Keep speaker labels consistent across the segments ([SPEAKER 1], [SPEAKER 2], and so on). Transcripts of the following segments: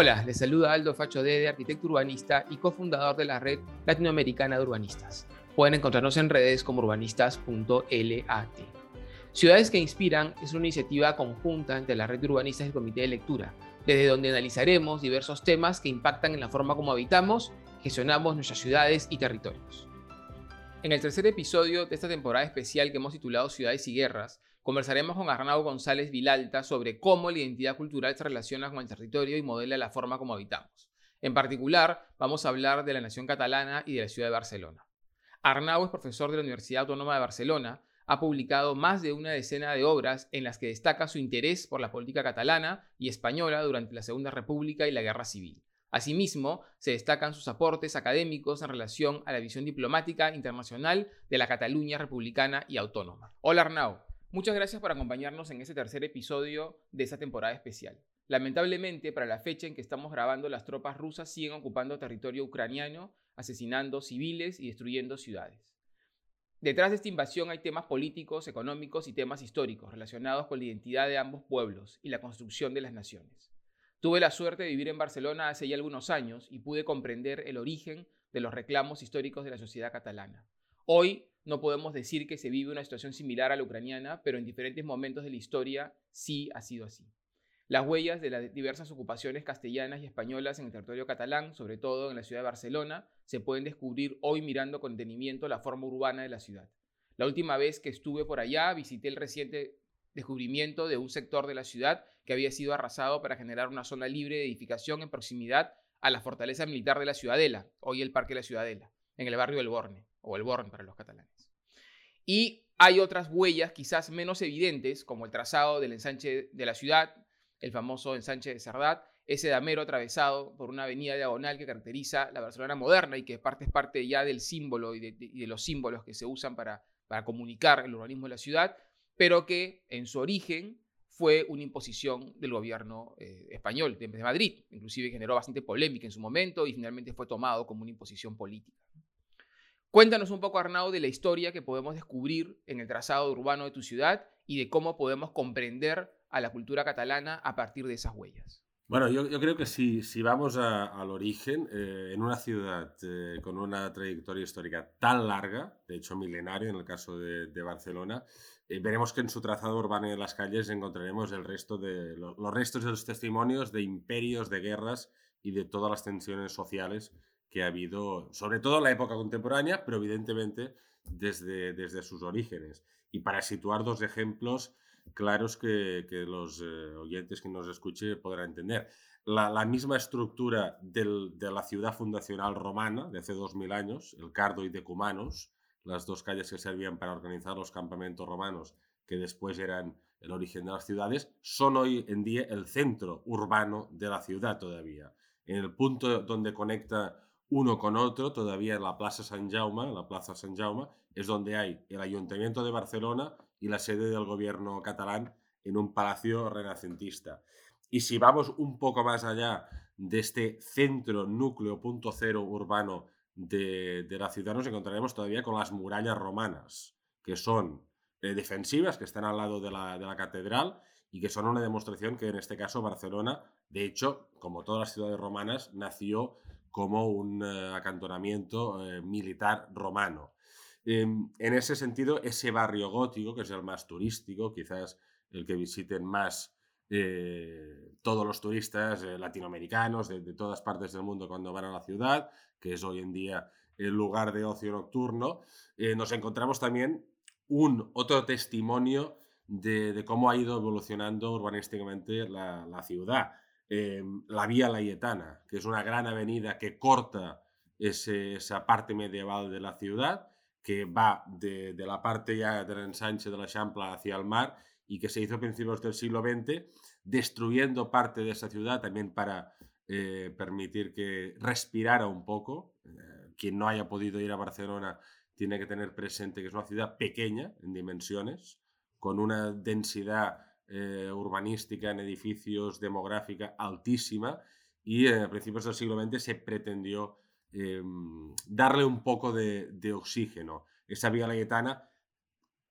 [SPEAKER 1] Hola, les saluda Aldo Facho Dede, arquitecto urbanista y cofundador de la red latinoamericana de urbanistas. Pueden encontrarnos en redes como urbanistas.lat. Ciudades que Inspiran es una iniciativa conjunta entre la red de urbanistas y el comité de lectura, desde donde analizaremos diversos temas que impactan en la forma como habitamos, gestionamos nuestras ciudades y territorios. En el tercer episodio de esta temporada especial que hemos titulado Ciudades y Guerras, Conversaremos con Arnau González Vilalta sobre cómo la identidad cultural se relaciona con el territorio y modela la forma como habitamos. En particular, vamos a hablar de la nación catalana y de la ciudad de Barcelona. Arnau es profesor de la Universidad Autónoma de Barcelona, ha publicado más de una decena de obras en las que destaca su interés por la política catalana y española durante la Segunda República y la Guerra Civil. Asimismo, se destacan sus aportes académicos en relación a la visión diplomática internacional de la Cataluña republicana y autónoma. Hola Arnau. Muchas gracias por acompañarnos en este tercer episodio de esta temporada especial. Lamentablemente, para la fecha en que estamos grabando, las tropas rusas siguen ocupando territorio ucraniano, asesinando civiles y destruyendo ciudades. Detrás de esta invasión hay temas políticos, económicos y temas históricos relacionados con la identidad de ambos pueblos y la construcción de las naciones. Tuve la suerte de vivir en Barcelona hace ya algunos años y pude comprender el origen de los reclamos históricos de la sociedad catalana. Hoy no podemos decir que se vive una situación similar a la ucraniana, pero en diferentes momentos de la historia sí ha sido así. Las huellas de las diversas ocupaciones castellanas y españolas en el territorio catalán, sobre todo en la ciudad de Barcelona, se pueden descubrir hoy mirando con detenimiento la forma urbana de la ciudad. La última vez que estuve por allá visité el reciente descubrimiento de un sector de la ciudad que había sido arrasado para generar una zona libre de edificación en proximidad a la fortaleza militar de la Ciudadela, hoy el Parque de la Ciudadela, en el barrio del Borne o el Born para los catalanes. Y hay otras huellas quizás menos evidentes, como el trazado del ensanche de la ciudad, el famoso ensanche de Cerdat, ese damero atravesado por una avenida diagonal que caracteriza la Barcelona moderna y que parte es parte ya del símbolo y de, los símbolos que se usan para, para comunicar el urbanismo de la ciudad, pero que en su origen fue una imposición del gobierno eh, español de Madrid, inclusive generó bastante polémica en su momento y finalmente fue tomado como una imposición política. Cuéntanos un poco, Arnau, de la historia que podemos descubrir en el trazado urbano de tu ciudad y de cómo podemos comprender a la cultura catalana a partir de esas huellas.
[SPEAKER 2] Bueno, yo, creo que si, vamos al origen, eh, en una ciudad eh, con una trayectoria histórica tan larga, de hecho milenario en el caso de, Barcelona, eh, veremos que en su trazado urbano y en las calles encontraremos de, los restos de los testimonios de imperios, de guerras y de todas las tensiones sociales que ha habido, sobre todo en la época contemporánea, pero evidentemente desde, desde sus orígenes. Y para situar dos ejemplos claros que, que los eh, oyentes que nos escuchen podrán entender. La, la misma estructura del, de la ciudad fundacional romana de hace 2000 años, el Cardo y Decumanos, las dos calles que servían para organizar los campamentos romanos que después eran el origen de las ciudades, son hoy en día el centro urbano de la ciudad todavía. En el punto donde conecta uno con otro, todavía en la Plaza San Jaume, la Plaza San Jaume, es donde hay el Ayuntamiento de Barcelona y la sede del gobierno catalán en un palacio renacentista. Y si vamos un poco más allá de este centro, núcleo, punto cero urbano de, la ciudad, nos encontraremos todavía con las murallas romanas, que son eh, defensivas, que están al lado de la, de la catedral y que son una demostración que en este caso Barcelona, de hecho, como todas las ciudades romanas, nació como un eh, acantonamiento eh, militar romano. Em, en ese sentido, ese barrio gótico, que es el más turístico, quizás el que visiten más eh, todos los turistas latinoamericanos de, todas partes del mundo cuando van a la ciudad, que es hoy en día el lugar de ocio nocturno, nos encontramos también un otro testimonio de, cómo ha ido evolucionando urbanísticamente la ciudad. Em, la Vía Layetana, que es una gran avenida que corta esa parte medieval de la ciudad, que va de, la parte ya del ensanche de la Champla hacia el mar y que se hizo a principios del siglo XX, destruyendo parte de esa ciudad también para eh, permitir que respirara un poco. Eh, quien no haya podido ir a Barcelona tiene que tener presente que es una ciudad pequeña en dimensiones, con una densidad eh, urbanística en edificios, demográfica altísima y eh, a principios del siglo XX se pretendió em, darle un poco de, oxígeno. Esa vía layetana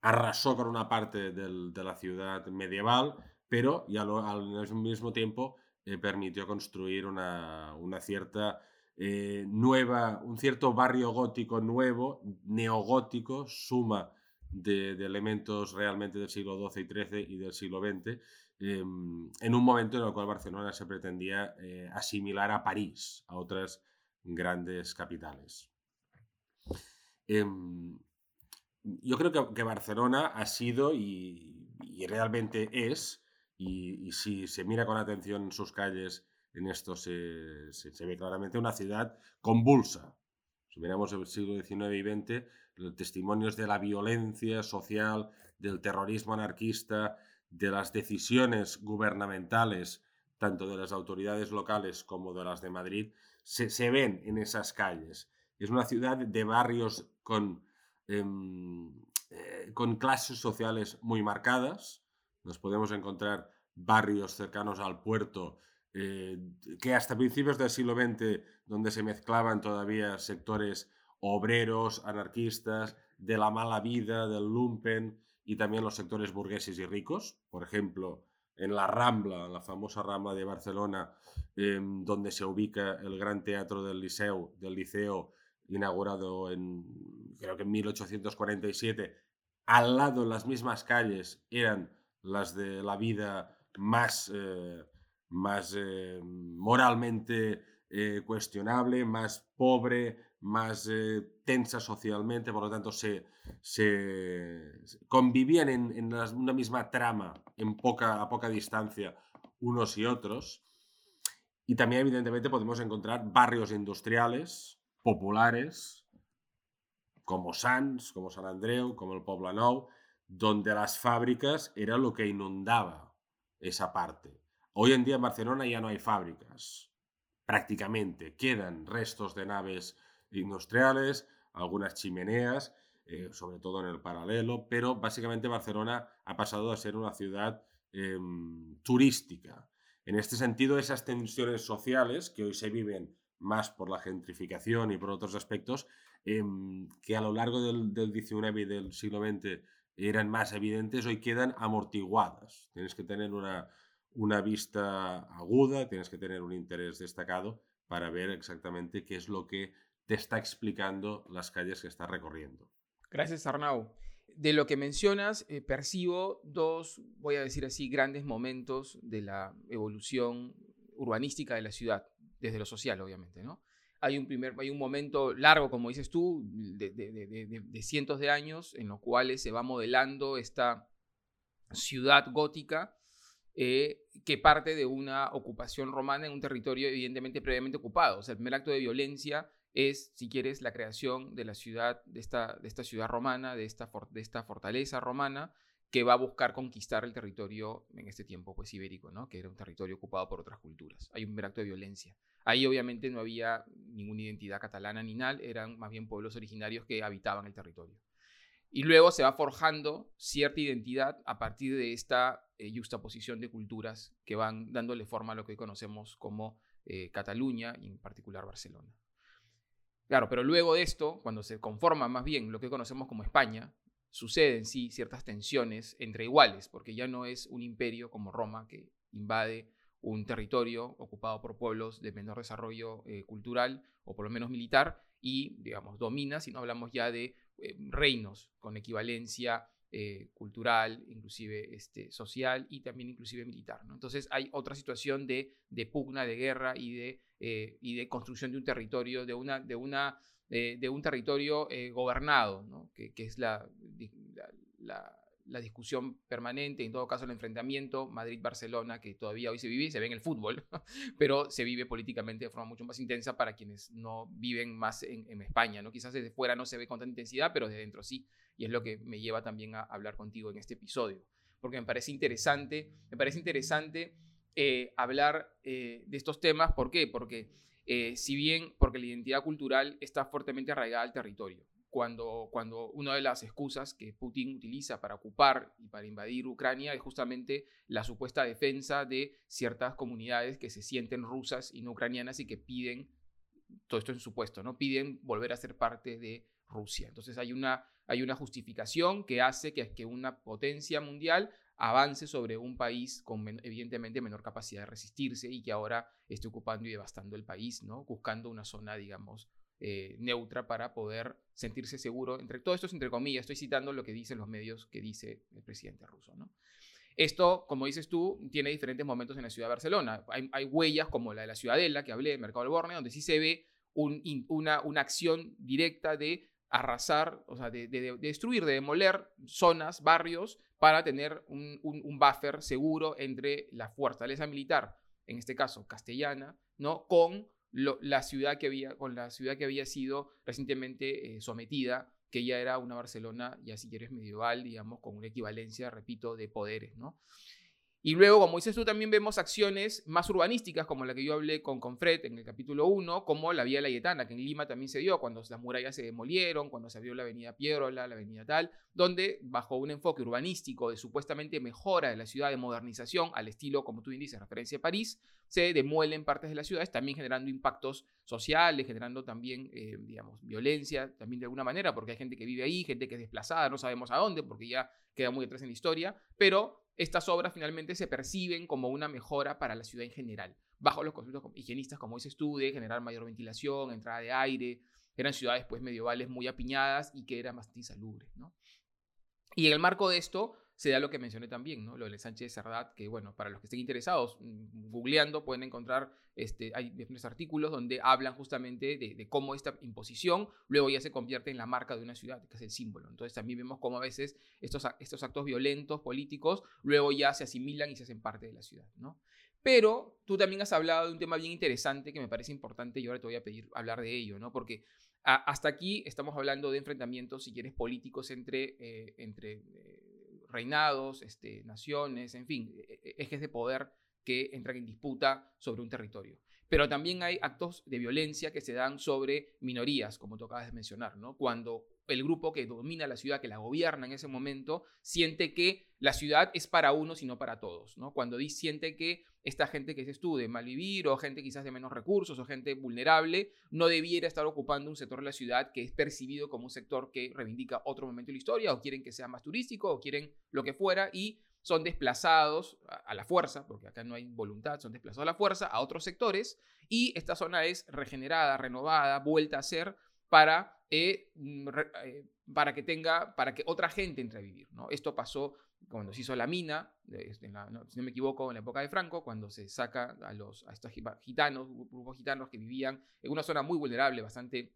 [SPEAKER 2] arrasó con una parte de la ciudad medieval, pero ya al mismo tiempo eh, permitió construir una, cierta eh, nueva, un cierto barrio gótico nuevo, neogótico, suma de, elementos realmente del siglo XII y XIII y del siglo XX, em, en un momento en el cual Barcelona se pretendía eh, asimilar a París, a otras grandes capitales. Em, yo creo que, Barcelona ha sido y, realmente es, y, si se mira con atención sus calles, en esto se, ve claramente una ciudad convulsa. Si miramos el siglo XIX y XX, testimonios de la violencia social, del terrorismo anarquista, de las decisiones gubernamentales, tanto de las autoridades locales como de las de Madrid, se ven en esas calles. Es una ciudad de barrios con Em, eh, con clases sociales muy marcadas. Nos podemos encontrar barrios cercanos al puerto eh, que hasta principios del siglo XX, donde se mezclaban todavía sectores obreros, anarquistas, de la mala vida, del lumpen y también los sectores burgueses y ricos. Por ejemplo, en la Rambla, la famosa Rambla de Barcelona, em, donde se ubica el Gran Teatro del Liceo, del Liceo inaugurado en, creo que en 1847, al lado, en las mismas calles, eran las de la vida más, eh, más eh, moralmente eh, cuestionable, más pobre, más tensa socialmente, por lo tanto se, se convivían en, una misma trama en poca, a poca distancia unos y otros. Y también, evidentemente, podemos encontrar barrios industriales, populares como Sants, como San Andreu, como el Nou, donde las fábricas era lo que inundaba esa parte. Hoy en día en Barcelona ya no hay fábricas, prácticamente. Quedan restos de naves industriales, algunas chimeneas, eh, sobre todo en el paralelo, pero básicamente Barcelona ha pasado a ser una ciudad em, turística. En este sentido, esas tensiones sociales que hoy se viven más por la gentrificación y por otros aspectos, em, que a lo largo del, XIX y del siglo XX eran más evidentes, hoy quedan amortiguadas. Tienes que tener una, una vista aguda, tienes que tener un interés destacado para ver exactamente qué es lo que te está explicando las calles que estás recorriendo.
[SPEAKER 1] Gracias, Arnau. De lo que mencionas, eh, percibo dos, voy a decir así, grandes momentos de la evolución urbanística de la ciudad desde lo social, obviamente, ¿no? Hay un, primer, hay un momento largo, como dices tú, de, cientos de años, en los cuales se va modelando esta ciudad gótica eh, que parte de una ocupación romana en un territorio evidentemente previamente ocupado. O sea, el primer acto de violencia es, si quieres, la creación de la ciudad, de esta, de esta ciudad romana, de esta, de esta fortaleza romana, que va a buscar conquistar el territorio en este tiempo pues ibérico, ¿no? que era un territorio ocupado por otras culturas. Hay un acto de violencia. Ahí obviamente no había ninguna identidad catalana ni nada, eran más bien pueblos originarios que habitaban el territorio. Y luego se va forjando cierta identidad a partir de esta eh, juxtaposición de culturas que van dándole forma a lo que hoy conocemos como eh, Cataluña y en particular Barcelona. Claro, pero luego de esto, cuando se conforma más bien lo que conocemos como España, suceden sí ciertas tensiones entre iguales, porque ya no es un imperio como Roma que invade un territorio ocupado por pueblos de menor desarrollo eh, cultural o por lo menos militar y, digamos, domina, si no hablamos ya de eh, reinos con equivalencia eh, cultural, inclusive este, social y también inclusive militar. ¿no? Entonces hay otra situación de, de pugna, de guerra y de, y de construcción de un territorio, de una, de una de, un territorio eh, gobernado, que, es la, la, discusión permanente, en todo caso el enfrentamiento Madrid-Barcelona, que todavía hoy se vive se ve en el fútbol, pero se vive políticamente de forma mucho más intensa para quienes no viven más en, España. ¿no? Quizás desde fuera no se ve con tanta intensidad, pero desde dentro sí. Y es lo que me lleva también a hablar contigo en este episodio, porque me parece interesante, me parece interesante eh, hablar eh, de estos temas. ¿Por qué? Porque eh, si bien porque la identidad cultural está fuertemente arraigada al territorio. Cuando, cuando una de las excusas que Putin utiliza para ocupar y para invadir Ucrania es justamente la supuesta defensa de ciertas comunidades que se sienten rusas y no ucranianas y que piden, todo esto en supuesto, ¿no? piden volver a ser parte de Rusia. Entonces hay una, hay una justificación que hace que, que una potencia mundial avance sobre un país con evidentemente menor capacidad de resistirse y que ahora esté ocupando y devastando el país, ¿no? buscando una zona, digamos, eh, neutra para poder sentirse seguro. Entre todo esto es entre comillas, estoy citando lo que dicen los medios que dice el presidente ruso. ¿no? Esto, como dices tú, tiene diferentes momentos en la ciudad de Barcelona. Hay, huellas como la de la Ciudadela, que hablé, Mercado del Borne, donde sí se ve una, una acción directa de arrasar, o sea, de, destruir, de demoler zonas, barrios, para tener un, buffer seguro entre la fortaleza militar, en este caso castellana, ¿no? con la ciudad que había, con la ciudad que había sido recientemente eh, sometida, que ya era una Barcelona, ya si quieres medieval, digamos, con una equivalencia, repito, de poderes, ¿no? Y luego, como dices tú, también vemos acciones más urbanísticas, como la que yo hablé con Confred en el capítulo 1, como la Vía Layetana, que en Lima también se dio, cuando las murallas se demolieron, cuando se abrió la avenida Piedrola, la avenida tal, donde bajo un enfoque urbanístico de supuestamente mejora de la ciudad, de modernización, al estilo, como tú bien dices, referencia a París, se demuelen partes de las ciudades, también generando impactos sociales, generando también, eh, digamos, violencia, también de alguna manera, porque hay gente que vive ahí, gente que es desplazada, no sabemos a dónde, porque ya queda muy atrás en la historia, pero estas obras finalmente se perciben como una mejora para la ciudad en general, bajo los conceptos higienistas, como dices tú, de generar mayor ventilación, entrada de aire, eran ciudades pues medievales muy apiñadas y que eran bastante insalubres, ¿no? Y en el marco de esto, se da lo que mencioné también, ¿no? Lo de Sánchez de que bueno, para los que estén interesados, mm, googleando pueden encontrar, este, hay diferentes artículos donde hablan justamente de, cómo esta imposición luego ya se convierte en la marca de una ciudad, que es el símbolo. Entonces también vemos cómo a veces estos, estos actos violentos, políticos, luego ya se asimilan y se hacen parte de la ciudad, ¿no? Pero tú también has hablado de un tema bien interesante que me parece importante y ahora te voy a pedir hablar de ello, ¿no? Porque hasta aquí estamos hablando de enfrentamientos, si quieres, políticos entre, eh, entre eh, reinados, este, naciones, en fin, e, e, ejes de poder que entran en disputa sobre un territorio. Pero también hay actos de violencia que se dan sobre minorías, como tú acabas de mencionar, ¿no? Cuando el grupo que domina la ciudad, que la gobierna en ese momento, siente que la ciudad es para unos y no para todos, ¿no? Cuando siente que esta gente que se estudia mal vivir o gente quizás de menos recursos o gente vulnerable no debiera estar ocupando un sector de la ciudad que es percibido como un sector que reivindica otro momento de la historia o quieren que sea más turístico o quieren lo que fuera y son desplazados a la fuerza, porque acá no hay voluntad, son desplazados a la fuerza a otros sectores y esta zona es regenerada, renovada, vuelta a ser para, eh, mm, eh, para que tenga, para que otra gente entre a vivir. ¿no? Esto pasó cuando se hizo la mina, este, si no me equivoco, en la época de Franco, cuando se saca a, los, a estos gitanos, grupos gitanos que vivían en una zona muy vulnerable, bastante,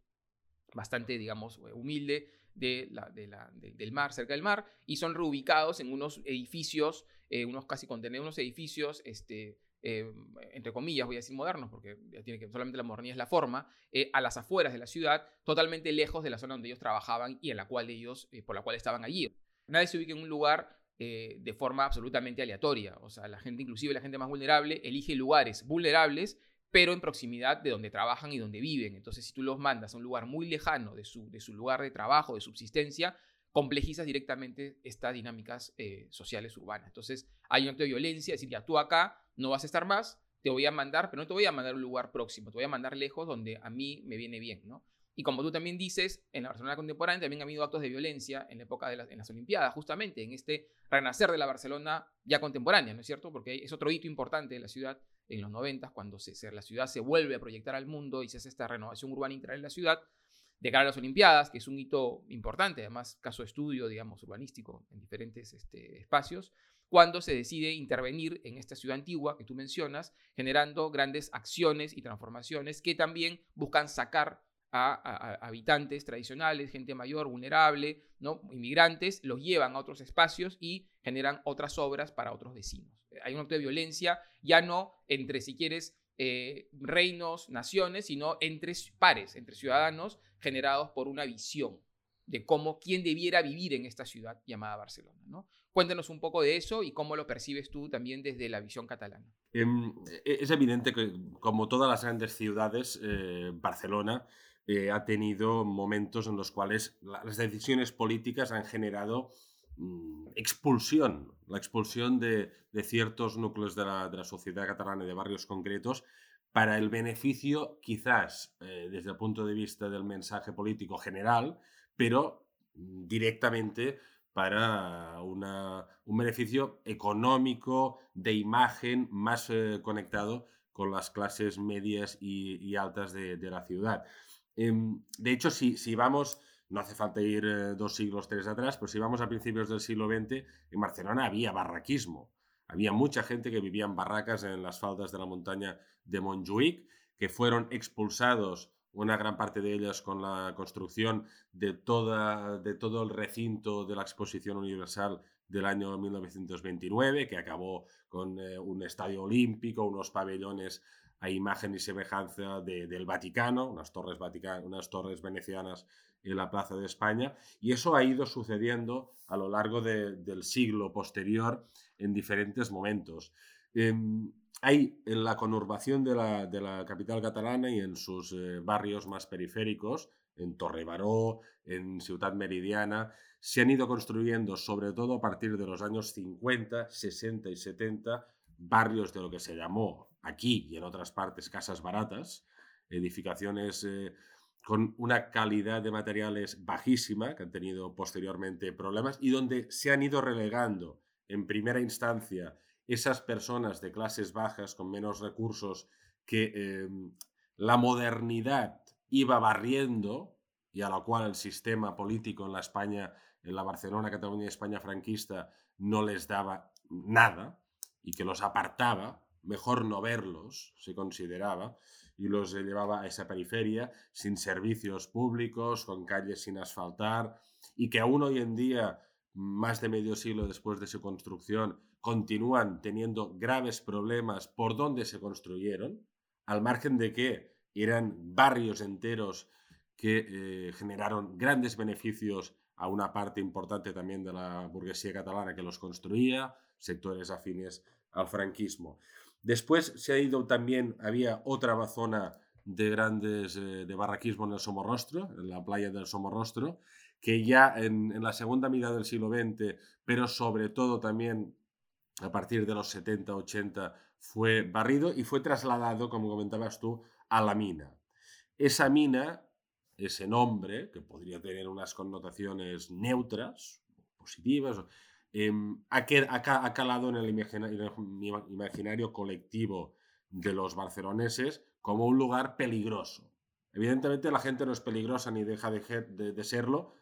[SPEAKER 1] bastante digamos, humilde de la, del mar, cerca del mar, y son reubicados en unos edificios, eh, unos casi contener unos edificios, este, eh, entre comillas, voy a decir modernos, porque ya tiene que solamente la modernidad es la forma, eh, a las afueras de la ciudad, totalmente lejos de la zona donde ellos trabajaban y en la cual ellos, por la cual estaban allí. Nadie se ubica en un lugar eh, de forma absolutamente aleatoria. O sea, la gente, inclusive la gente más vulnerable, elige lugares vulnerables, pero en proximidad de donde trabajan y donde viven. Entonces, si tú los mandas a un lugar muy lejano de su, de su lugar de trabajo, de subsistencia, complejizas directamente estas dinámicas eh, sociales urbanas. Entonces, hay un acto de violencia, es decir, ya tú acá no vas a estar más, te voy a mandar, pero no te voy a mandar a un lugar próximo, te voy a mandar lejos donde a mí me viene bien, ¿no? Y como tú también dices, en la Barcelona contemporánea también ha habido actos de violencia en la época de las, Olimpiadas, justamente en este renacer de la Barcelona ya contemporánea, ¿no es cierto? Porque es otro hito importante de la ciudad en los 90, cuando se, la ciudad se vuelve a proyectar al mundo y se hace esta renovación urbana integral en la ciudad, de cara a las Olimpiadas, que es un hito importante, además caso de estudio, digamos, urbanístico en diferentes este, espacios, cuando se decide intervenir en esta ciudad antigua que tú mencionas, generando grandes acciones y transformaciones que también buscan sacar a, habitantes tradicionales, gente mayor, vulnerable, ¿no? inmigrantes, los llevan a otros espacios y generan otras obras para otros vecinos. Hay un acto de violencia ya no entre, si quieres, eh, reinos, naciones, sino entre pares, entre ciudadanos generados por una visión de cómo, quién debiera vivir en esta ciudad llamada Barcelona. ¿no? Cuéntanos un poco de eso y cómo lo percibes tú también desde la visión catalana.
[SPEAKER 2] Em, e, es evidente que, como todas las grandes ciudades, eh, Barcelona eh, ha tenido momentos en los cuales las decisiones políticas han generado mm, expulsión, la expulsión de, ciertos núcleos de la, sociedad catalana y de barrios concretos para el beneficio, quizás eh, desde el punto de vista del mensaje político general, pero mm, directamente para un beneficio económico de imagen más eh, conectado con las clases medias y, altas de, la ciudad. Em, de hecho, si, vamos, no hace falta ir eh, dos siglos, tres atrás, pero si vamos a principios del siglo XX, en Barcelona había barraquismo. Había mucha gente que vivía en barracas en las faldas de la montaña de Montjuic, que fueron expulsados una gran parte de ellas con la construcción de, toda, de todo el recinto de la Exposición Universal del año 1929, que acabó con eh, un estadio olímpico, unos pabellones a imagen y semejanza del Vaticano, unas torres, unas torres venecianas en la Plaza de España, y eso ha ido sucediendo a lo largo del siglo posterior en diferentes momentos. Em, hay en la conurbación de la, capital catalana y en sus eh, barrios más periféricos, en Torrebaró, en Ciudad Meridiana, se han ido construyendo, sobre todo a partir de los años 50, 60 y 70, barrios de lo que se llamó aquí y en otras partes casas baratas, edificaciones eh, con una calidad de materiales bajísima, que han tenido posteriormente problemas, y donde se han ido relegando en primera instancia esas personas de clases bajas con menos recursos que em, la modernidad iba barriendo y a la cual el sistema político en la España, en la Barcelona, Cataluña y España franquista no les daba nada y que los apartaba, mejor no verlos, se consideraba, y los llevaba a esa periferia sin servicios públicos, con calles sin asfaltar, y que aún hoy en día, más de medio siglo después de su construcción, continúan teniendo graves problemas por dónde se construyeron, al margen de que eran barrios enteros que eh, generaron grandes beneficios a una parte importante también de la burguesía catalana que los construía, sectores afines al franquismo. Después se ha ido también, había otra zona de grandes eh, de barraquismo en el Somorrostro, en la playa del Somorrostro, que ya en, en la segunda mitad del siglo XX, pero sobre todo también a partir de los 70, 80, fue barrido y fue trasladado, como comentabas tú, a la mina. Esa mina, ese nombre, que podría tener unas connotaciones neutras, positivas, em, ha, calado en el, imaginario colectivo de los barceloneses como un lugar peligroso. Evidentemente la gente no es peligrosa ni deja de, serlo,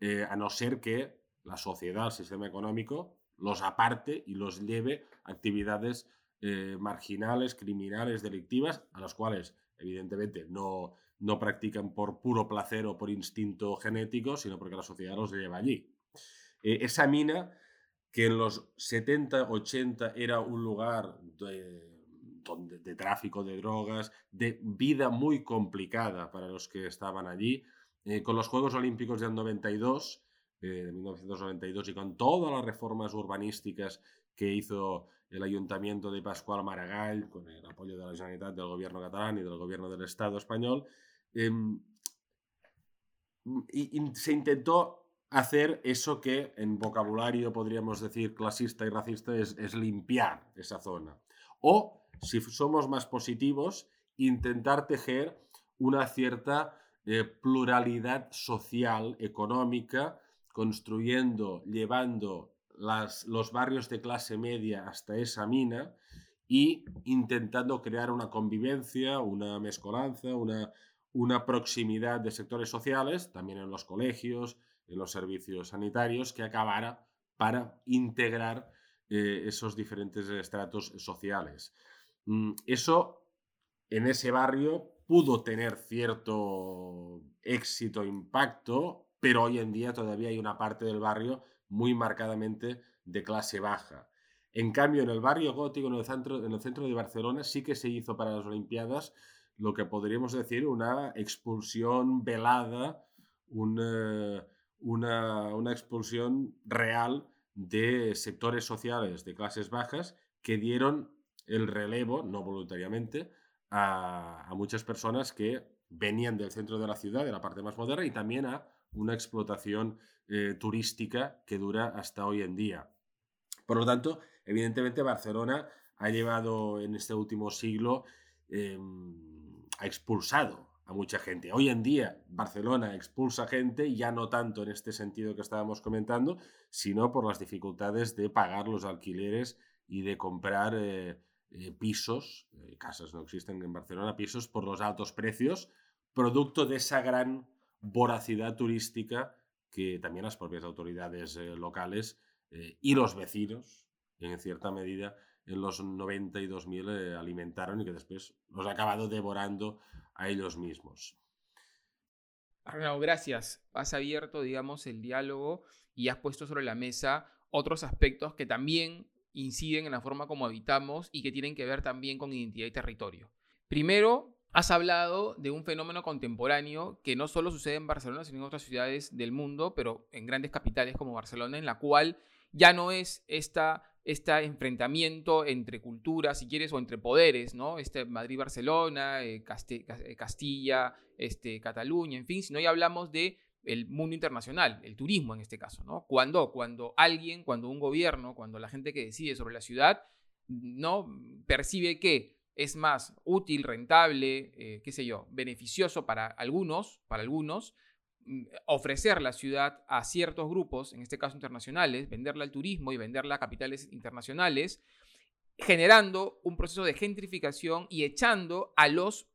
[SPEAKER 2] eh, a no ser que la sociedad, el sistema económico, los aparte y los lleve a actividades eh, marginales, criminales, delictivas, a las cuales evidentemente no, no practican por puro placer o por instinto genético, sino porque la sociedad los lleva allí. Eh, esa mina, que en los 70, 80 era un lugar de, de, tráfico de drogas, de vida muy complicada para los que estaban allí, eh, con los Juegos Olímpicos del 92, de 1992 y con todas las reformas urbanísticas que hizo el ayuntamiento de Pascual Maragall, con el apoyo de la Generalitat, del gobierno catalán y del gobierno del Estado español, em, y, se intentó hacer eso que en vocabulario podríamos decir clasista y racista es, es limpiar esa zona. O, si somos más positivos, intentar tejer una cierta eh, pluralidad social, económica, construyendo, llevando los barrios de clase media hasta esa mina y intentando crear una convivencia, una mezcolanza, una, una proximidad de sectores sociales, también en los colegios, en los servicios sanitarios, que acabara para integrar eh, esos diferentes estratos sociales. Mm, eso en ese barrio pudo tener cierto éxito, impacto, pero hoy en día todavía hay una parte del barrio muy marcadamente de clase baja. En cambio, en el barrio gótico, en el centro, en el centro de Barcelona, sí que se hizo para las Olimpiadas lo que podríamos decir una expulsión velada, una, una, expulsión real de sectores sociales de clases bajas que dieron el relevo, no voluntariamente, a, a, muchas personas que venían del centro de la ciudad, de la parte más moderna, y también a una explotación eh, turística que dura hasta hoy en día. Por lo tanto, evidentemente Barcelona ha llevado en este último siglo, em, ha expulsado a mucha gente. Hoy en día Barcelona expulsa gente, ya no tanto en este sentido que estábamos comentando, sino por las dificultades de pagar los alquileres y de comprar eh, eh, pisos, casas no existen en Barcelona, pisos por los altos precios, producto de esa gran voracidad turística que también las propias autoridades locales y los vecinos, en cierta medida, en los 92.000 alimentaron y que después los ha acabado devorando a ellos mismos.
[SPEAKER 1] Arnau, gracias. Has abierto, digamos, el diálogo y has puesto sobre la mesa otros aspectos que también inciden en la forma como habitamos y que tienen que ver también con identidad y territorio. Primero, has hablado de un fenómeno contemporáneo que no solo sucede en Barcelona, sino en otras ciudades del mundo, pero en grandes capitales como Barcelona, en la cual ya no es esta este enfrentamiento entre culturas, si quieres, o entre poderes, ¿no? Este Madrid-Barcelona, eh, eh, Castilla, este, Cataluña, en fin, sino ya hablamos de mundo internacional, el turismo en este caso, ¿no? Cuando, cuando alguien, cuando un gobierno, cuando la gente que decide sobre la ciudad, ¿no? Percibe que es más útil, rentable, eh, qué sé yo, beneficioso para algunos, para algunos, Mm, ofrecer la ciudad a ciertos grupos, en este caso internacionales, venderla al turismo y venderla a capitales internacionales, generando un proceso de gentrificación y echando a los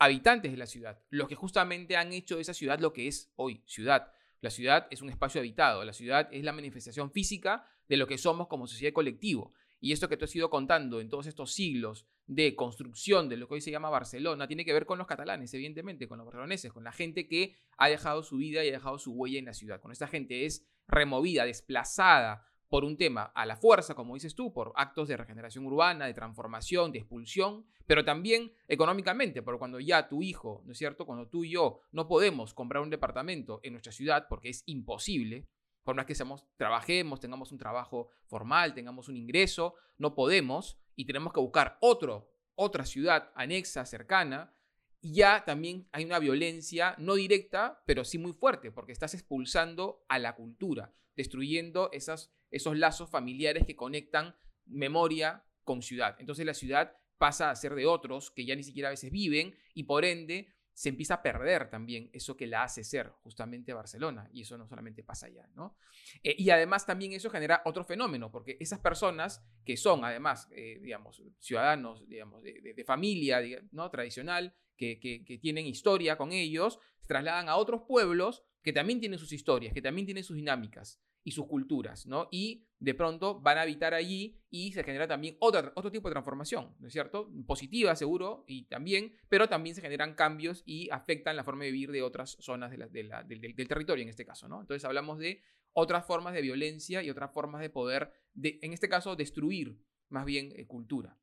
[SPEAKER 1] habitantes de la ciudad, los que justamente han hecho de esa ciudad lo que es hoy ciudad. La ciudad es un espacio habitado, la ciudad es la manifestación física de lo que somos como sociedad colectivo. Y esto que te has ido contando en todos estos siglos de construcción de lo que hoy se llama Barcelona tiene que ver con los catalanes, evidentemente, con los barceloneses, con la gente que ha dejado su vida y ha dejado su huella en la ciudad. Con esta gente es removida, desplazada por un tema a la fuerza, como dices tú, por actos de regeneración urbana, de transformación, de expulsión, pero también económicamente, porque cuando ya tu hijo, ¿no es cierto? Cuando tú y yo no podemos comprar un departamento en nuestra ciudad porque es imposible, por más que seamos, trabajemos, tengamos un trabajo formal, tengamos un ingreso, no podemos y tenemos que buscar otro, otra ciudad anexa, cercana, y ya también hay una violencia no directa, pero sí muy fuerte, porque estás expulsando a la cultura, destruyendo esas, esos lazos familiares que conectan memoria con ciudad. Entonces la ciudad pasa a ser de otros que ya ni siquiera a veces viven y por ende se empieza a perder también eso que la hace ser justamente Barcelona. Y eso no solamente pasa allá, ¿no? Eh, y además también eso genera otro fenómeno, porque esas personas que son además, eh, digamos, ciudadanos, digamos, de, familia, ¿no? Tradicional, que, que, tienen historia con ellos, se trasladan a otros pueblos que también tienen sus historias, que también tienen sus dinámicas y sus culturas, ¿no? Y de pronto van a habitar allí y se genera también otra, otro tipo de transformación, ¿no es cierto? Positiva, seguro, y también, pero también se generan cambios y afectan la forma de vivir de otras zonas del, territorio, en este caso, ¿no? Entonces hablamos de otras formas de violencia y otras formas de poder, de, en este caso, destruir más bien eh, cultura.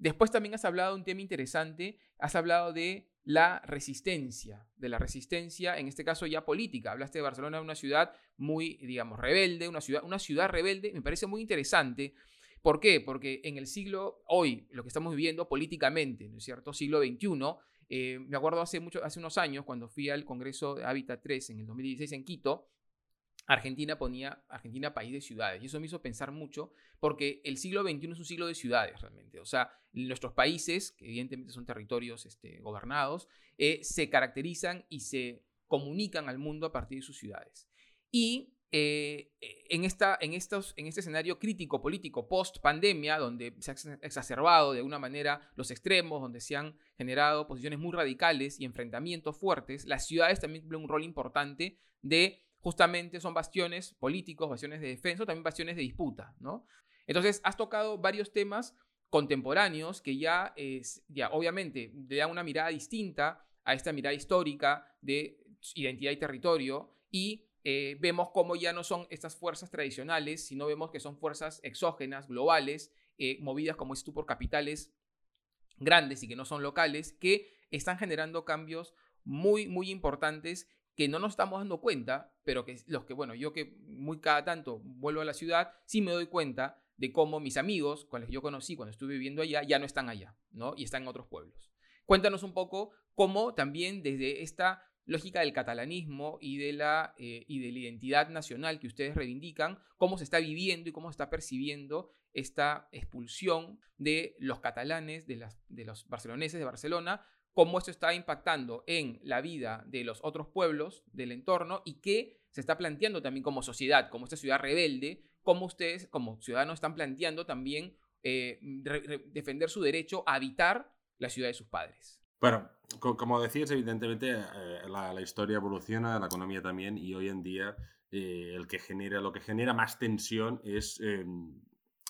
[SPEAKER 1] Después también has hablado de un tema interesante, has hablado de la resistencia, de la resistencia, en este caso ya política. Hablaste de Barcelona, una ciudad muy, digamos, rebelde, una ciudad, una ciudad rebelde, me parece muy interesante. ¿Por qué? Porque en el siglo, hoy, lo que estamos viviendo políticamente, ¿no es cierto? Siglo XXI, eh, me acuerdo hace, mucho, hace unos años, cuando fui al Congreso de Hábitat 3 en el 2016 en Quito, Argentina ponía Argentina país de ciudades. Y eso me hizo pensar mucho porque el siglo XXI es un siglo de ciudades realmente. O sea, nuestros países, que evidentemente son territorios este, gobernados, eh, se caracterizan y se comunican al mundo a partir de sus ciudades. Y eh, en, esta, en, estos, en este escenario crítico político post pandemia, donde se han exacerbado de alguna manera los extremos, donde se han generado posiciones muy radicales y enfrentamientos fuertes, las ciudades también cumplen un rol importante de justamente son bastiones políticos, bastiones de defensa, también bastiones de disputa, ¿no? Entonces, has tocado varios temas contemporáneos que ya, es, ya obviamente le dan una mirada distinta a esta mirada histórica de identidad y territorio y eh, vemos cómo ya no son estas fuerzas tradicionales, sino vemos que son fuerzas exógenas, globales, eh, movidas, como es tú, por capitales grandes y que no son locales, que están generando cambios muy, muy importantes que no nos estamos dando cuenta, pero que los que, bueno, yo que muy cada tanto vuelvo a la ciudad, sí me doy cuenta de cómo mis amigos, con los que yo conocí cuando estuve viviendo allá, ya no están allá, ¿no? Y están en otros pueblos. Cuéntanos un poco cómo también desde esta lógica del catalanismo y de la, eh, y de la identidad nacional que ustedes reivindican, cómo se está viviendo y cómo se está percibiendo esta expulsión de los catalanes, de, las, de los barceloneses de Barcelona, cómo esto está impactando en la vida de los otros pueblos del entorno y qué se está planteando también como sociedad, como esta ciudad rebelde, cómo ustedes como ciudadanos están planteando también eh, defender su derecho a habitar la ciudad de sus padres.
[SPEAKER 2] Bueno, como decías, evidentemente eh, la, historia evoluciona, la economía también, y hoy en día eh, el que genera, lo que genera más tensión es, em,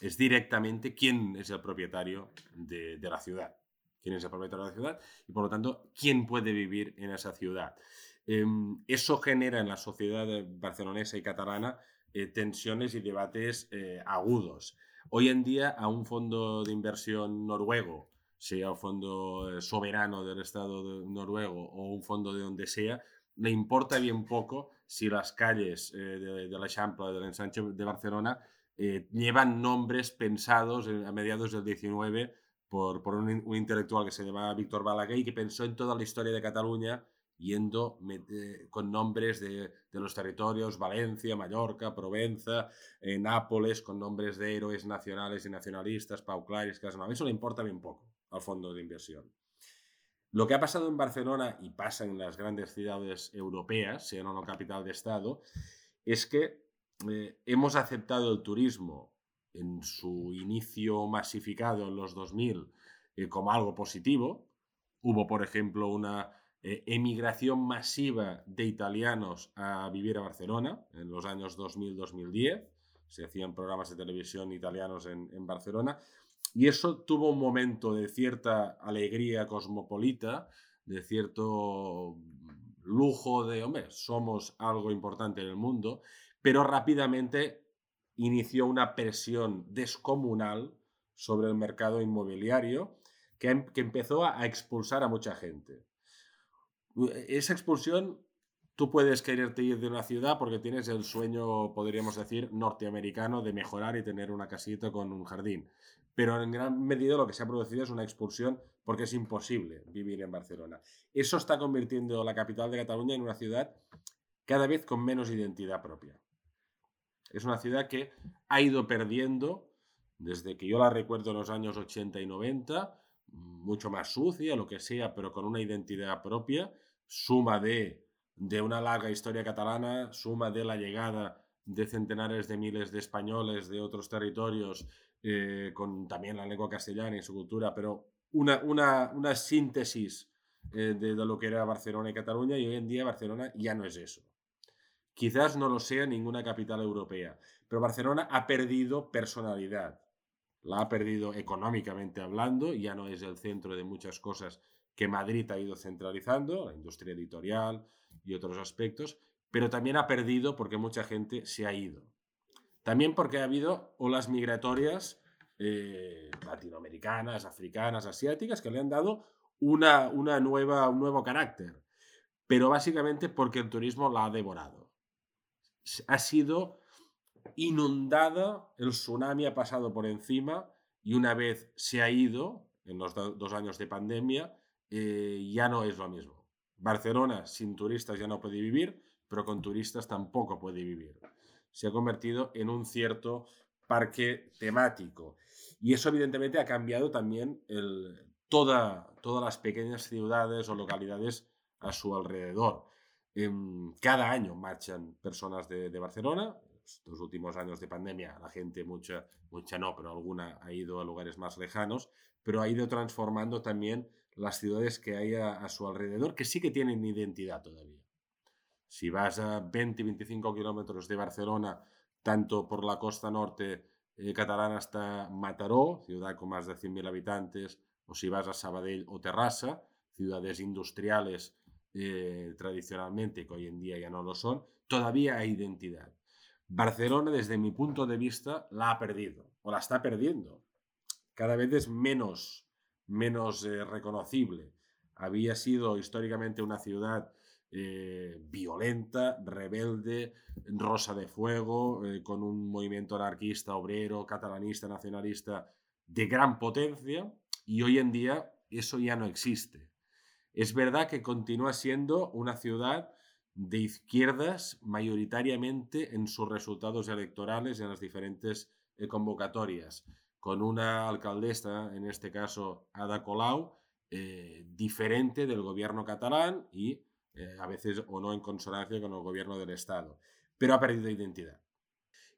[SPEAKER 2] es directamente quién es el propietario de, de la ciudad propietario de la ciudad y por lo tanto quién puede vivir en esa ciudad. Em, eso genera en la sociedad barcelonesa y catalana eh, tensiones y debates eh, agudos. Hoy en día a un fondo de inversión noruego, sea un fondo eh, soberano del Estado noruego o un fondo de donde sea, le importa bien poco si las calles de, de, la Champla, del ensanche de Barcelona, llevan nombres pensados a mediados del 19 por, un, intelectual que se llamaba Víctor Balaguer que pensó en toda la historia de Cataluña yendo con nombres de, de, los territorios, Valencia, Mallorca, Provenza, eh, Nápoles, con nombres de héroes nacionales y nacionalistas, Pau Claris, Casanova. Eso le importa bien poco al fondo de inversión. Lo que ha pasado en Barcelona y pasa en las grandes ciudades europeas, sean o no capital de Estado, es que eh, hemos aceptado el turismo en su inicio masificado en los 2000 eh, como algo positivo. Hubo, por ejemplo, una eh, emigración masiva de italianos a vivir a Barcelona en los años 2000-2010. Se hacían programas de televisión italianos en, en, Barcelona. Y eso tuvo un momento de cierta alegría cosmopolita, de cierto lujo de, hombre, somos algo importante en el mundo, pero rápidamente inició una presión descomunal sobre el mercado inmobiliario que, em, empezó a, expulsar a mucha gente. Esa expulsión, tú puedes quererte ir de una ciudad porque tienes el sueño, podríamos decir, norteamericano de mejorar y tener una casita con un jardín. Pero en gran medida lo que se ha producido es una expulsión porque es imposible vivir en Barcelona. Eso está convirtiendo la capital de Cataluña en una ciudad cada vez con menos identidad propia. Es una ciudad que ha ido perdiendo, desde que yo la recuerdo en los años 80 y 90, mucho más sucia, lo que sea, pero con una identidad propia, suma de, de una larga historia catalana, suma de la llegada de centenares de miles de españoles de otros territorios, eh, con también la lengua castellana y su cultura, pero una, una, una síntesis eh, de, de, lo que era Barcelona y Cataluña, y hoy en día Barcelona ya no es eso. Quizás no lo sea ninguna capital europea, pero Barcelona ha perdido personalidad. La ha perdido económicamente hablando, ya no es el centro de muchas cosas que Madrid ha ido centralizando, la industria editorial y otros aspectos, pero también ha perdido porque mucha gente se ha ido. También porque ha habido olas migratorias eh, latinoamericanas, africanas, asiáticas, que le han dado una, una nueva, un nuevo carácter, pero básicamente porque el turismo la ha devorado ha sido inundada, el tsunami ha pasado por encima y una vez se ha ido, en los dos años de pandemia, eh, ya no es lo mismo. Barcelona sin turistas ya no puede vivir, pero con turistas tampoco puede vivir. Se ha convertido en un cierto parque temático. Y eso evidentemente ha cambiado también todas las pequeñas ciudades o localidades a su alrededor. Em, cada año marchan personas de, Barcelona. Estos últimos años de pandemia, la gente, mucha, mucha no, pero alguna ha ido a lugares más lejanos, pero ha ido transformando también las ciudades que hay a, su alrededor, que sí que tienen identidad todavía. Si vas a 20-25 kilómetros de Barcelona, tanto por la costa norte eh, catalana hasta Mataró, ciudad con más de 100.000 habitantes, o si vas a Sabadell o Terrassa, ciudades industriales eh, tradicionalmente, que hoy en día ya no lo son, todavía hay identidad. Barcelona, desde mi punto de vista, la ha perdido o la está perdiendo. Cada vez es menos, menos eh, reconocible. Había sido históricamente una ciudad eh, violenta, rebelde, rosa de fuego, con un movimiento anarquista, obrero, catalanista, nacionalista de gran potencia y hoy en día eso ya no existe. Es verdad que continúa siendo una ciudad de izquierdas mayoritariamente en sus resultados electorales en las diferentes eh, convocatorias, con una alcaldesa, en este caso Ada Colau, eh, diferente del gobierno catalán y eh, a veces o no en consonancia con el gobierno del Estado, pero ha perdido identidad.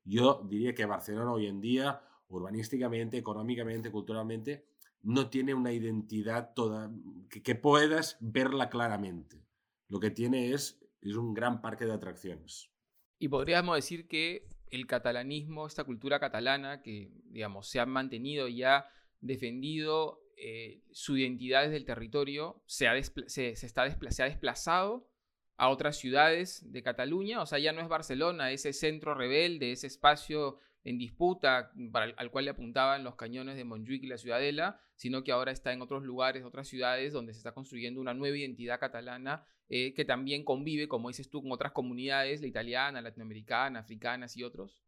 [SPEAKER 2] Yo diría que Barcelona hoy en día, urbanísticamente, económicamente, culturalmente, no tiene una identidad toda que, puedas verla claramente. Lo que tiene es, es un gran parque de atracciones.
[SPEAKER 1] Y podríamos decir que el catalanismo, esta cultura catalana que, digamos, se ha mantenido y ha defendido eh, su identidad desde el territorio, se ha, se, está se ha desplazado a otras ciudades de Cataluña, o sea, ya no es Barcelona, ese centro rebelde, ese espacio en disputa al cual le apuntaban los cañones de Montjuic y la Ciudadela, sino que ahora está en otros lugares, otras ciudades donde se está construyendo una nueva identidad catalana eh, que también convive, como dices tú, con otras comunidades, la italiana, latinoamericana, africanas y otros.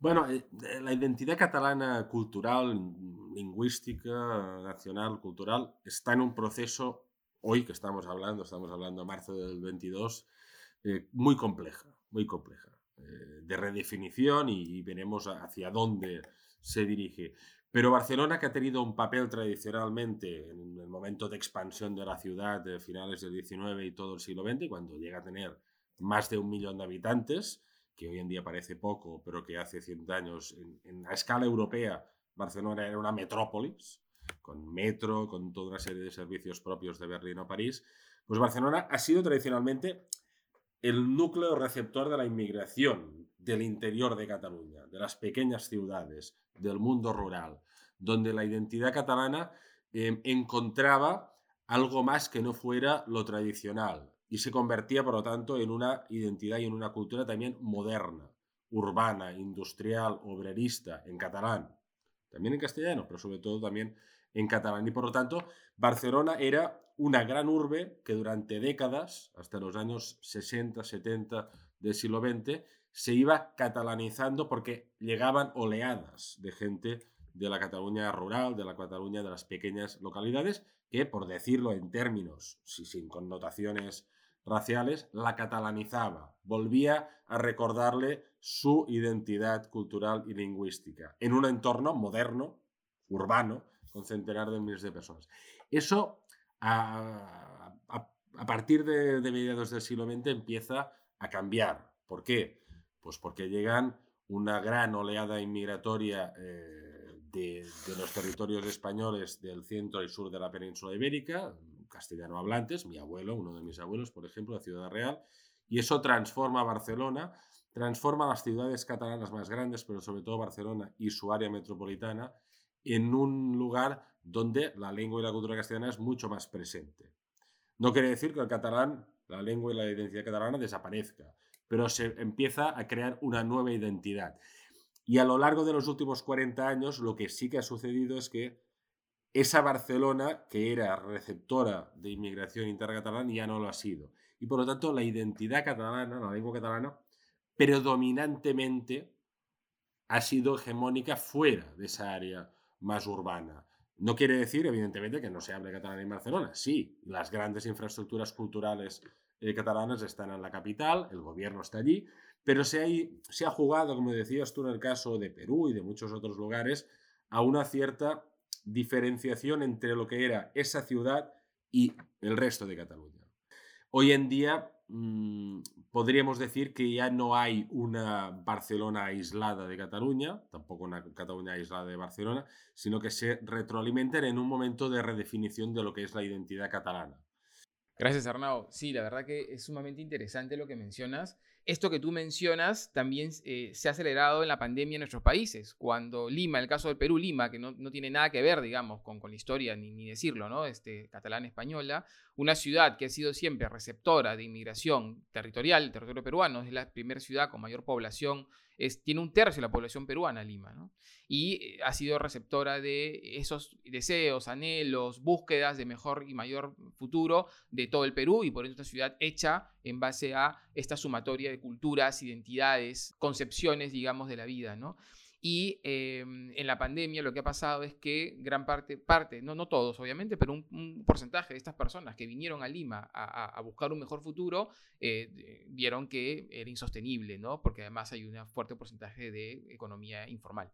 [SPEAKER 2] Bueno, eh, la identidad catalana cultural, lingüística, nacional, cultural, está en un proceso, hoy que estamos hablando, estamos hablando de marzo del 22, eh, muy compleja, muy compleja, eh, de redefinición y, veremos hacia dónde se dirige. Pero Barcelona, que ha tenido un papel tradicionalmente en el momento de expansión de la ciudad de finales del 19 y todo el siglo XX, cuando llega a tener más de un millón de habitantes, que hoy en día parece poco, pero que hace 100 años, en, a escala europea, Barcelona era una metrópolis, con metro, con toda una serie de servicios propios de Berlín o París, pues Barcelona ha sido tradicionalmente el núcleo receptor de la inmigración del interior de Cataluña, de las pequeñas ciudades, del mundo rural, donde la identidad catalana em, encontraba algo más que no fuera lo tradicional, y se convertía, por lo tanto, en una identidad y en una cultura también moderna, urbana, industrial, obrerista, en catalán, también en castellano, pero sobre todo también en catalán. Y por lo tanto, Barcelona era una gran urbe que durante décadas, hasta los años 60, 70 del siglo XX, se iba catalanizando porque llegaban oleadas de gente de la Cataluña rural, de la Cataluña de las pequeñas localidades, que, por decirlo en términos, sin connotaciones raciales, la catalanizaba, volvía a recordarle su identidad cultural y lingüística en un entorno moderno, urbano, con centenares de miles de personas. Eso, a, partir de, mediados del siglo XX, empieza a cambiar. ¿Por qué? Pues porque llegan una gran oleada inmigratoria eh, de, los territorios españoles del centro y sur de la península ibérica, castellano hablantes, mi abuelo, uno de mis abuelos, por ejemplo, de Ciudad Real, y eso transforma Barcelona, transforma las ciudades catalanas más grandes, pero sobre todo Barcelona y su área metropolitana, en un lugar donde la lengua y la cultura castellana es mucho más presente. No quiere decir que el catalán, la lengua y la identidad catalana desaparezca, pero se empieza a crear una nueva identidad. Y a lo largo de los últimos 40 años lo que sí que ha sucedido es que esa Barcelona que era receptora de inmigración intercatalana ya no lo ha sido. Y por lo tanto la identidad catalana, la lengua catalana, predominantemente ha sido hegemónica fuera de esa área más urbana. No quiere decir, evidentemente, que no se hable catalán en Barcelona. Sí, las grandes infraestructuras culturales eh, catalanas están en la capital, el gobierno está allí, pero se se ha jugado, como decías tú en el caso de Perú y de muchos otros lugares, a una cierta diferenciación entre lo que era esa ciudad y el resto de Cataluña. Hoy en día mm, podríamos decir que ya no hay una Barcelona aislada de Cataluña, tampoco una Cataluña aislada de Barcelona, sino que se retroalimentan en un momento de redefinición de lo que es la identidad catalana.
[SPEAKER 1] Gracias, Arnau. Sí, la verdad que es sumamente interesante lo que mencionas esto que tú mencionas también eh, se ha acelerado en la pandemia en nuestros países. Cuando Lima, el caso del Perú, Lima, que no, tiene nada que ver, digamos, con, con la historia, ni, ni, decirlo, ¿no? Este, catalán-española, una ciudad que ha sido siempre receptora de inmigración territorial, territorio peruano, es la primera ciudad con mayor población tiene un tercio de la población peruana, Lima, ¿no? y eh, ha sido receptora de esos deseos, anhelos, búsquedas de mejor y mayor futuro de todo el Perú y por eso esta ciudad hecha en base a esta sumatoria de culturas, identidades, concepciones, digamos, de la vida, ¿no? Y em, en la pandemia lo que ha pasado es que gran parte, parte no, no todos obviamente, pero un, porcentaje de estas personas que vinieron a Lima a, buscar un mejor futuro, eh, vieron que era insostenible, ¿no? Porque además hay un fuerte porcentaje de economía informal.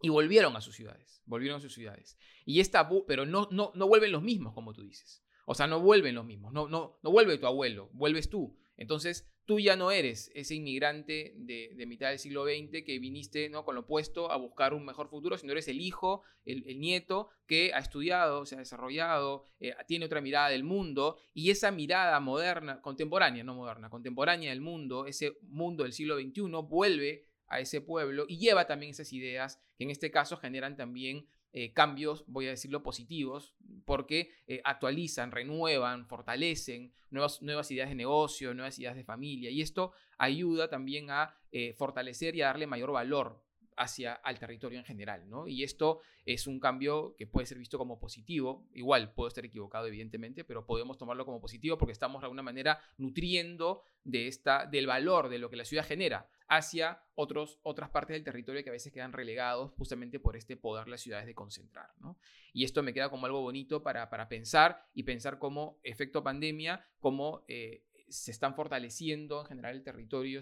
[SPEAKER 1] Y volvieron a sus ciudades, volvieron a sus ciudades. Y esta, pero no, no, no vuelven los mismos, como tú dices. O sea, no vuelven los mismos, no, no, no vuelve tu abuelo, vuelves tú. Entonces, tú ya no eres ese inmigrante de, mitad del siglo XX que viniste ¿no? con lo opuesto a buscar un mejor futuro, sino eres el hijo, el, nieto que ha estudiado, se ha desarrollado, eh, tiene otra mirada del mundo y esa mirada moderna, contemporánea, no moderna, contemporánea del mundo, ese mundo del siglo XXI, vuelve a ese pueblo y lleva también esas ideas que en este caso generan también eh, cambios, voy a decirlo, positivos, porque eh, actualizan, renuevan, fortalecen nuevas, ideas de negocio, nuevas ideas de familia. Y esto ayuda también a eh, fortalecer y a darle mayor valor hacia al territorio en general, ¿no? Y esto es un cambio que puede ser visto como positivo. Igual puedo estar equivocado, evidentemente, pero podemos tomarlo como positivo porque estamos de alguna manera nutriendo de esta, del valor de lo que la ciudad genera hacia otros, otras partes del territorio que a veces quedan relegados justamente por este poder las ciudades de concentrar, ¿no? Y esto me queda como algo bonito para, para pensar y pensar como efecto pandemia, como eh, se están fortaleciendo en general el territorio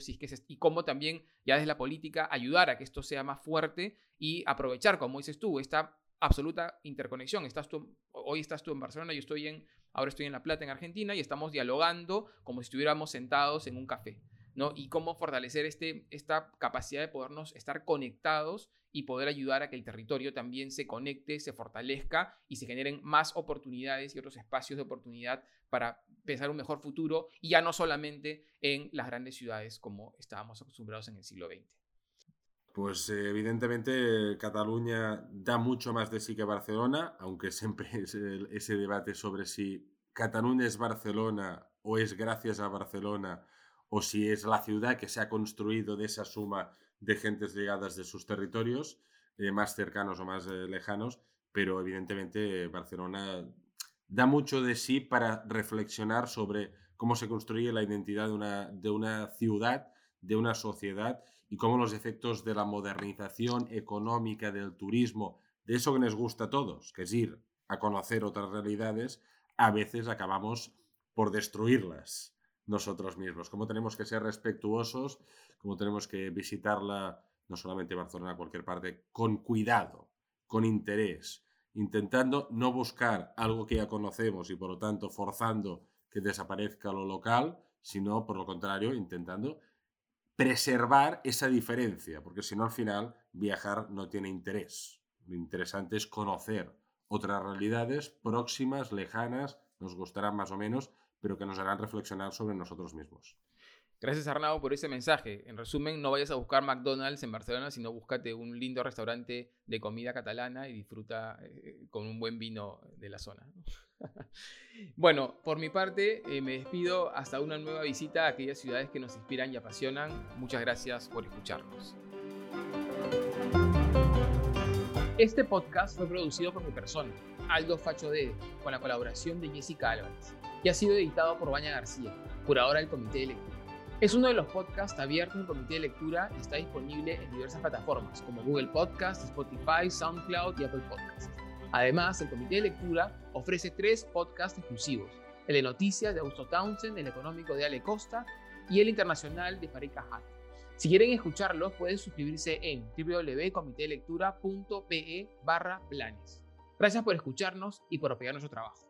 [SPEAKER 1] y cómo también ya desde la política ayudar a que esto sea más fuerte y aprovechar, como dices tú, esta absoluta interconexión. Estás hoy estás tú en Barcelona, yo estoy en, ahora estoy en La Plata, en Argentina, y estamos dialogando como si estuviéramos sentados en un café. Y cómo fortalecer este, esta capacidad de podernos estar conectados y poder ayudar a que el territorio también se conecte, se fortalezca y se generen más oportunidades y otros espacios de oportunidad para pensar un mejor futuro y ya no solamente en las grandes ciudades como estábamos acostumbrados en el siglo XX.
[SPEAKER 2] Pues evidentemente Cataluña da mucho más de sí que Barcelona, aunque siempre es ese debate sobre si Cataluña es Barcelona o es gracias a Barcelona o si es la ciudad que se ha construido de esa suma de gentes llegadas de sus territorios, eh, más cercanos o más eh, lejanos, pero evidentemente Barcelona da mucho de sí para reflexionar sobre cómo se construye la identidad de una, de una ciudad, de una sociedad y cómo los efectos de la modernización económica, del turismo, de eso que nos gusta a todos, que es ir a conocer otras realidades, a veces acabamos por destruirlas nosotros mismos. Cómo tenemos que ser respetuosos, cómo tenemos que visitarla, no solamente Barcelona, cualquier parte, con cuidado, con interés, intentando no buscar algo que ya conocemos y por lo tanto forzando que desaparezca lo local, sino por lo contrario intentando preservar esa diferencia, porque si no al final viajar no tiene interés. Lo interesante es conocer otras realidades próximas, lejanas, nos gustarán más o menos, pero que nos harán reflexionar sobre nosotros mismos.
[SPEAKER 1] Gracias Arnau por ese mensaje. En resumen, no vayas a buscar McDonald's en Barcelona, sino búscate un lindo restaurante de comida catalana y disfruta eh, con un buen vino de la zona. bueno, por mi parte, eh, me despido hasta una nueva visita a aquellas ciudades que nos inspiran y apasionan. Muchas gracias por escucharnos. Este podcast fue producido por mi persona, Aldo Facho Dede, con la colaboración de Jessica Álvarez, y ha sido editado por Baña García, curadora del Comité de Lectura. Es uno de los podcasts abiertos en Comité de Lectura y está disponible en diversas plataformas como Google Podcast, Spotify, SoundCloud y Apple Podcasts. Además, el Comité de Lectura ofrece tres podcasts exclusivos, el de noticias de Augusto Townsend, el económico de Ale Costa y el internacional de Farika Hat. Si quieren escucharlos, pueden suscribirse en www.comitelectura.pe barra planes. Gracias por escucharnos y por apoyar nuestro trabajo.